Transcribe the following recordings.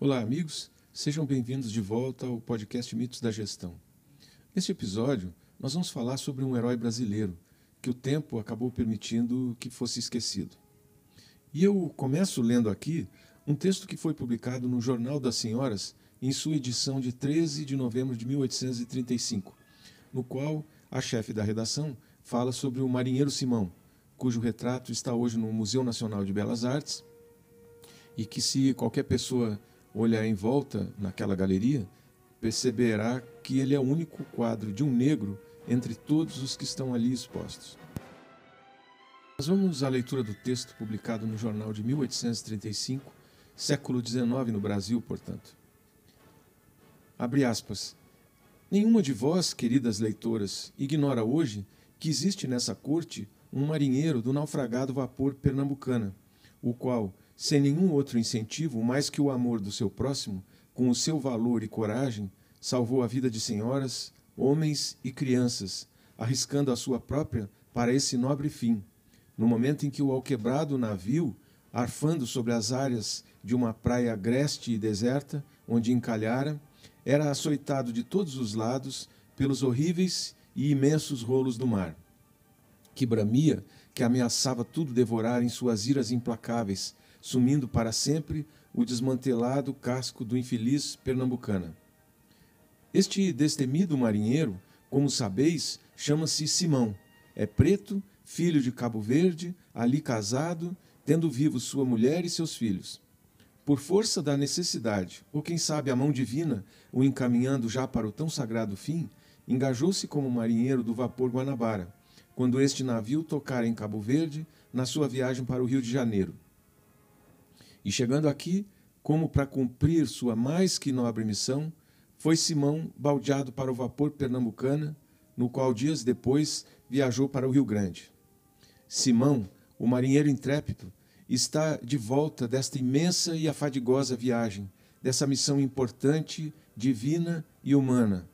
Olá, amigos. Sejam bem-vindos de volta ao podcast Mitos da Gestão. Neste episódio, nós vamos falar sobre um herói brasileiro que o tempo acabou permitindo que fosse esquecido. E eu começo lendo aqui um texto que foi publicado no Jornal das Senhoras em sua edição de 13 de novembro de 1835, no qual a chefe da redação fala sobre o marinheiro Simão, cujo retrato está hoje no Museu Nacional de Belas Artes, e que se qualquer pessoa olhar em volta naquela galeria, perceberá que ele é o único quadro de um negro entre todos os que estão ali expostos. Nós vamos à leitura do texto publicado no jornal de 1835, século XIX no Brasil, portanto. Abre aspas. Nenhuma de vós, queridas leitoras, ignora hoje que existe nessa corte um marinheiro do naufragado vapor pernambucana, o qual, sem nenhum outro incentivo mais que o amor do seu próximo, com o seu valor e coragem, salvou a vida de senhoras, homens e crianças, arriscando a sua própria para esse nobre fim. No momento em que o alquebrado navio, arfando sobre as áreas de uma praia agreste e deserta, onde encalhara, era açoitado de todos os lados pelos horríveis e imensos rolos do mar, que bramia, que ameaçava tudo devorar em suas iras implacáveis, sumindo para sempre o desmantelado casco do infeliz Pernambucana. Este destemido marinheiro, como sabeis, chama-se Simão. É preto, filho de Cabo Verde, ali casado, tendo vivo sua mulher e seus filhos. Por força da necessidade, ou quem sabe a mão divina, o encaminhando já para o tão sagrado fim, engajou-se como marinheiro do vapor Guanabara, quando este navio tocara em Cabo Verde, na sua viagem para o Rio de Janeiro. E chegando aqui, como para cumprir sua mais que nobre missão, foi Simão baldeado para o vapor Pernambucana, no qual dias depois viajou para o Rio Grande. Simão, o marinheiro intrépido, está de volta desta imensa e afadigosa viagem, dessa missão importante, divina e humana.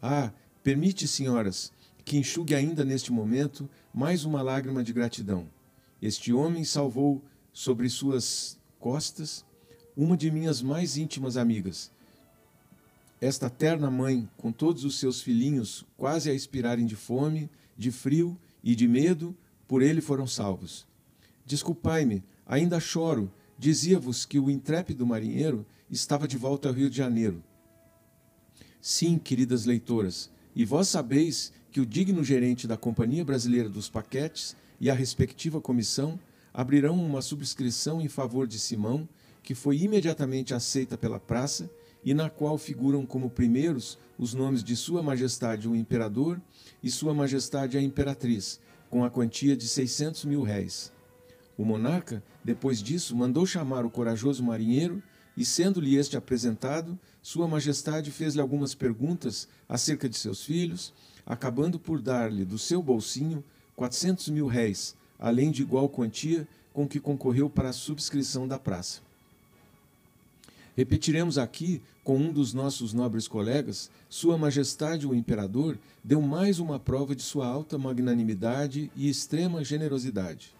Ah, permite, senhoras, que enxugue ainda neste momento mais uma lágrima de gratidão. Este homem salvou sobre suas costas uma de minhas mais íntimas amigas. Esta terna mãe, com todos os seus filhinhos quase a expirarem de fome, de frio e de medo, por ele foram salvos. Desculpai-me, ainda choro, dizia-vos que o intrépido marinheiro estava de volta ao Rio de Janeiro. Sim, queridas leitoras, e vós sabeis que o digno gerente da Companhia Brasileira dos Paquetes e a respectiva comissão abrirão uma subscrição em favor de Simão, que foi imediatamente aceita pela praça e na qual figuram como primeiros os nomes de Sua Majestade o Imperador e Sua Majestade a Imperatriz, com a quantia de 600 mil réis. O monarca, depois disso, mandou chamar o corajoso marinheiro e, sendo-lhe este apresentado, Sua Majestade fez-lhe algumas perguntas acerca de seus filhos, acabando por dar-lhe do seu bolsinho 400 mil réis, além de igual quantia com que concorreu para a subscrição da praça. Repetiremos aqui com um dos nossos nobres colegas, Sua Majestade o Imperador deu mais uma prova de sua alta magnanimidade e extrema generosidade.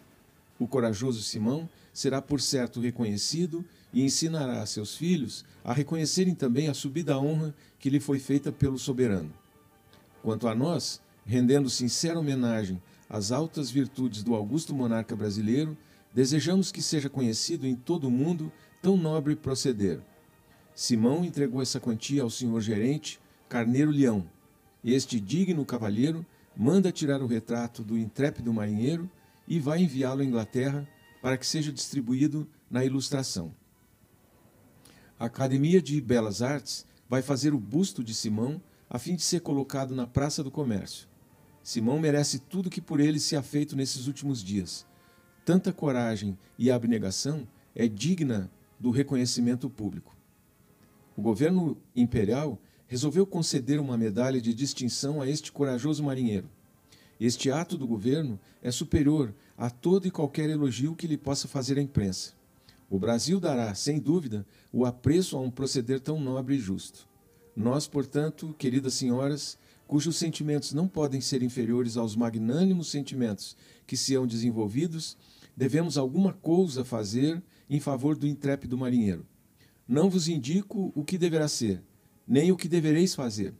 O corajoso Simão será por certo reconhecido e ensinará a seus filhos a reconhecerem também a subida honra que lhe foi feita pelo soberano. Quanto a nós, rendendo sincera homenagem as altas virtudes do augusto monarca brasileiro, desejamos que seja conhecido em todo o mundo tão nobre proceder. Simão entregou essa quantia ao senhor gerente, Carneiro Leão. Este digno cavalheiro manda tirar o retrato do intrépido marinheiro e vai enviá-lo à Inglaterra para que seja distribuído na ilustração. A Academia de Belas Artes vai fazer o busto de Simão a fim de ser colocado na Praça do Comércio. Simão merece tudo que por ele se ha feito nesses últimos dias. Tanta coragem e abnegação é digna do reconhecimento público. O governo imperial resolveu conceder uma medalha de distinção a este corajoso marinheiro. Este ato do governo é superior a todo e qualquer elogio que lhe possa fazer a imprensa. O Brasil dará, sem dúvida, o apreço a um proceder tão nobre e justo. Nós, portanto, queridas senhoras, cujos sentimentos não podem ser inferiores aos magnânimos sentimentos que se hão desenvolvidos, devemos alguma coisa fazer em favor do intrépido marinheiro. não vos indico o que deverá ser, nem o que devereis fazer.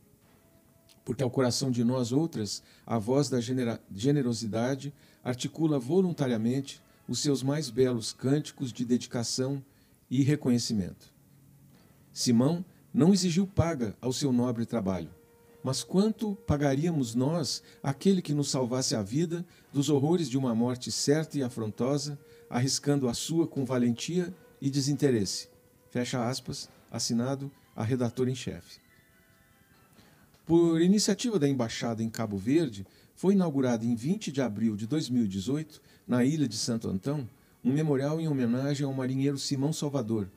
Porque ao coração de nós outras, a voz da generosidade articula voluntariamente os seus mais belos cânticos de dedicação e reconhecimento. Simão não exigiu paga ao seu nobre trabalho, mas quanto pagaríamos nós aquele que nos salvasse a vida dos horrores de uma morte certa e afrontosa, arriscando a sua com valentia e desinteresse? Fecha aspas, assinado a redator em chefe. Por iniciativa da embaixada em Cabo Verde, foi inaugurado em 20 de abril de 2018, na ilha de Santo Antão, um memorial em homenagem ao marinheiro Simão Salvador,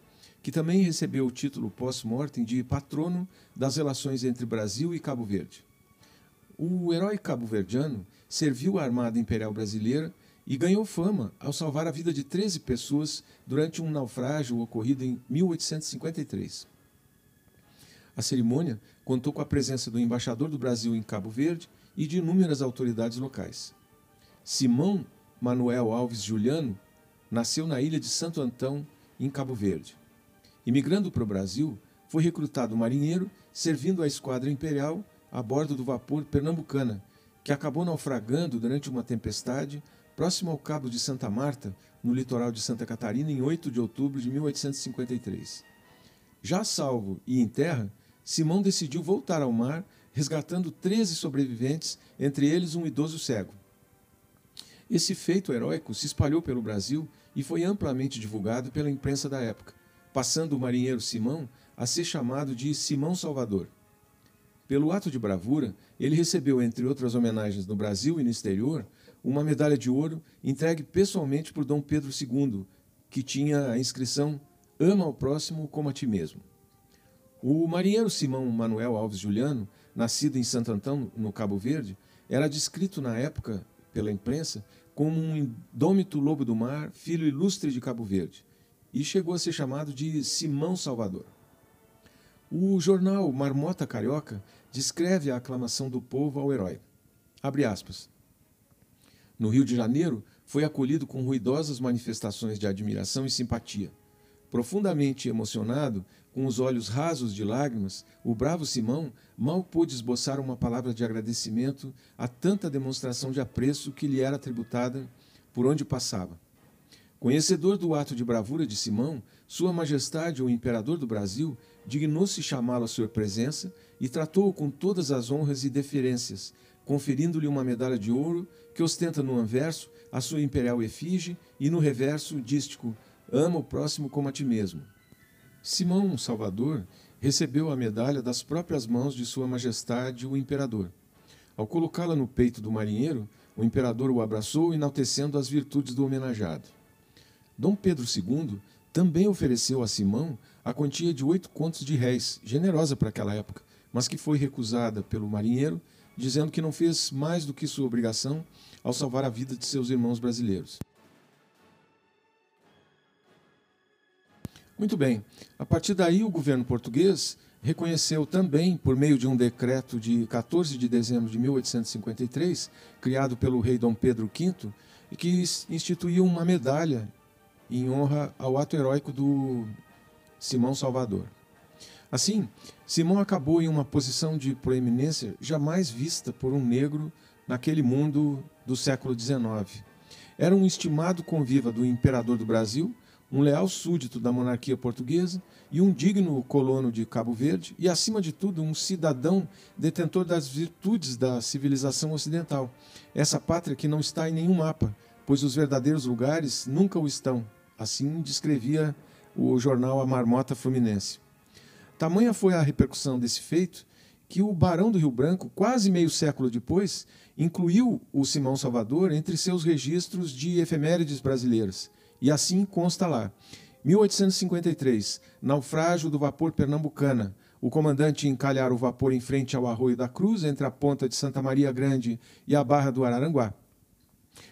que também recebeu o título pós-mortem de patrono das relações entre Brasil e Cabo Verde. O herói cabo-verdiano serviu a Armada Imperial Brasileira e ganhou fama ao salvar a vida de 13 pessoas durante um naufrágio ocorrido em 1853. A cerimônia contou com a presença do embaixador do Brasil em Cabo Verde e de inúmeras autoridades locais. Simão Manuel Alves Juliano nasceu na ilha de Santo Antão, em Cabo Verde. Imigrando para o Brasil, foi recrutado marinheiro servindo a esquadra imperial a bordo do vapor Pernambucana, que acabou naufragando durante uma tempestade próximo ao Cabo de Santa Marta, no litoral de Santa Catarina, em 8 de outubro de 1853. Já salvo e em terra, Simão decidiu voltar ao mar resgatando 13 sobreviventes, entre eles um idoso cego. Esse feito heróico se espalhou pelo Brasil e foi amplamente divulgado pela imprensa da época, passando o marinheiro Simão a ser chamado de Simão Salvador. Pelo ato de bravura, ele recebeu, entre outras homenagens no Brasil e no exterior, uma medalha de ouro entregue pessoalmente por Dom Pedro II, que tinha a inscrição Ama ao próximo como a ti mesmo. O marinheiro Simão Manuel Alves Juliano nascido em Santo Antão, no Cabo Verde, era descrito na época pela imprensa como um indômito lobo do mar, filho ilustre de Cabo Verde, e chegou a ser chamado de Simão Salvador. O jornal Marmota Carioca descreve a aclamação do povo ao herói. Abre aspas. No Rio de Janeiro, foi acolhido com ruidosas manifestações de admiração e simpatia. Profundamente emocionado, com os olhos rasos de lágrimas, o bravo Simão mal pôde esboçar uma palavra de agradecimento a tanta demonstração de apreço que lhe era tributada por onde passava. Conhecedor do ato de bravura de Simão, Sua Majestade, o Imperador do Brasil, dignou-se chamá-lo à sua presença e tratou-o com todas as honras e deferências, conferindo-lhe uma medalha de ouro que ostenta no anverso a sua imperial efígie e no reverso o dístico Ama o próximo como a ti mesmo. Simão Salvador recebeu a medalha das próprias mãos de Sua Majestade o Imperador. Ao colocá-la no peito do marinheiro, o imperador o abraçou, enaltecendo as virtudes do homenageado. Dom Pedro II também ofereceu a Simão a quantia de oito contos de réis, generosa para aquela época, mas que foi recusada pelo marinheiro, dizendo que não fez mais do que sua obrigação ao salvar a vida de seus irmãos brasileiros. Muito bem. A partir daí, o governo português reconheceu também, por meio de um decreto de 14 de dezembro de 1853, criado pelo rei Dom Pedro V, e que instituiu uma medalha em honra ao ato heróico do Simão Salvador. Assim, Simão acabou em uma posição de proeminência jamais vista por um negro naquele mundo do século XIX. Era um estimado conviva do imperador do Brasil, um leal súdito da monarquia portuguesa e um digno colono de Cabo Verde, e, acima de tudo, um cidadão detentor das virtudes da civilização ocidental. Essa pátria que não está em nenhum mapa, pois os verdadeiros lugares nunca o estão. Assim descrevia o jornal A Marmota Fluminense. Tamanha foi a repercussão desse feito que o Barão do Rio Branco, quase meio século depois, incluiu o Simão Salvador entre seus registros de efemérides brasileiras e assim consta lá. 1853, naufrágio do vapor Pernambucana. O comandante encalhar o vapor em frente ao Arroio da Cruz, entre a ponta de Santa Maria Grande e a Barra do Araranguá.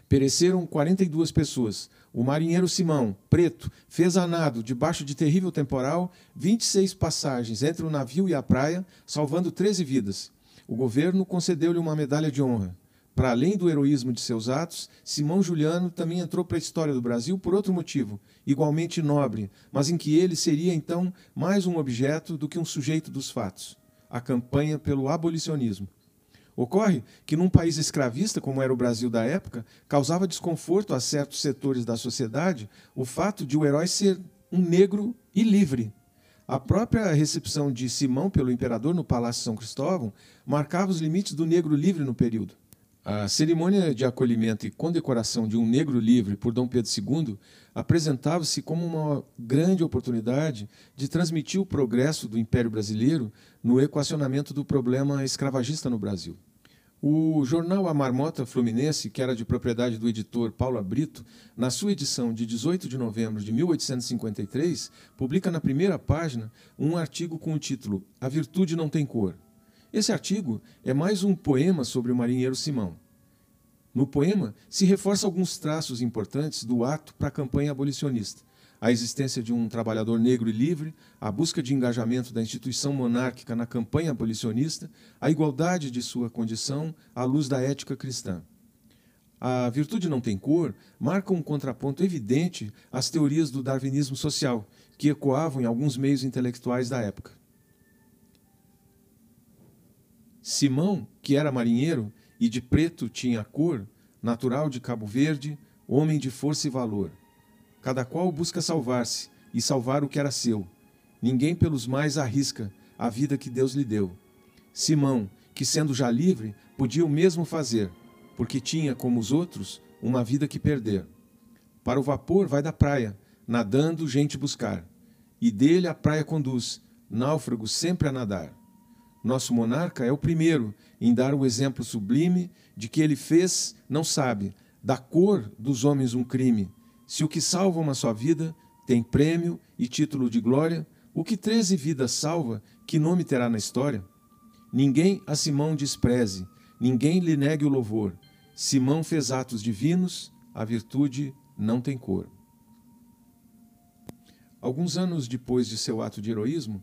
Pereceram 42 pessoas. O marinheiro Simão, preto, fez a nado, debaixo de terrível temporal, 26 passagens entre o navio e a praia, salvando 13 vidas. O governo concedeu-lhe uma medalha de honra. Para além do heroísmo de seus atos, Simão Juliano também entrou para a história do Brasil por outro motivo, igualmente nobre, mas em que ele seria então mais um objeto do que um sujeito dos fatos a campanha pelo abolicionismo. Ocorre que, num país escravista, como era o Brasil da época, causava desconforto a certos setores da sociedade o fato de o herói ser um negro e livre. A própria recepção de Simão pelo imperador no Palácio São Cristóvão marcava os limites do negro livre no período. A cerimônia de acolhimento e condecoração de um negro livre por Dom Pedro II apresentava-se como uma grande oportunidade de transmitir o progresso do Império Brasileiro no equacionamento do problema escravagista no Brasil. O jornal A Marmota Fluminense, que era de propriedade do editor Paulo Brito, na sua edição de 18 de novembro de 1853, publica na primeira página um artigo com o título A Virtude Não Tem Cor. Esse artigo é mais um poema sobre o marinheiro Simão. No poema, se reforça alguns traços importantes do ato para a campanha abolicionista. A existência de um trabalhador negro e livre, a busca de engajamento da instituição monárquica na campanha abolicionista, a igualdade de sua condição à luz da ética cristã. A virtude não tem cor marca um contraponto evidente às teorias do darwinismo social, que ecoavam em alguns meios intelectuais da época. Simão, que era marinheiro e de preto tinha a cor, natural de Cabo Verde, homem de força e valor. Cada qual busca salvar-se e salvar o que era seu. Ninguém pelos mais arrisca a vida que Deus lhe deu. Simão, que sendo já livre, podia o mesmo fazer, porque tinha, como os outros, uma vida que perder. Para o vapor vai da praia, nadando gente buscar, e dele a praia conduz, náufrago sempre a nadar. Nosso monarca é o primeiro em dar o exemplo sublime de que ele fez, não sabe, da cor dos homens um crime. Se o que salva uma só vida tem prêmio e título de glória, o que treze vidas salva, que nome terá na história? Ninguém a Simão despreze, ninguém lhe negue o louvor. Simão fez atos divinos, a virtude não tem cor. Alguns anos depois de seu ato de heroísmo,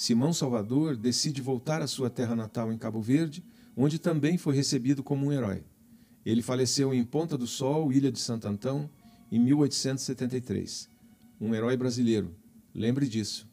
Simão Salvador decide voltar à sua terra natal em Cabo Verde, onde também foi recebido como um herói. Ele faleceu em Ponta do Sol, Ilha de Santo Antão, em 1873. Um herói brasileiro. Lembre disso.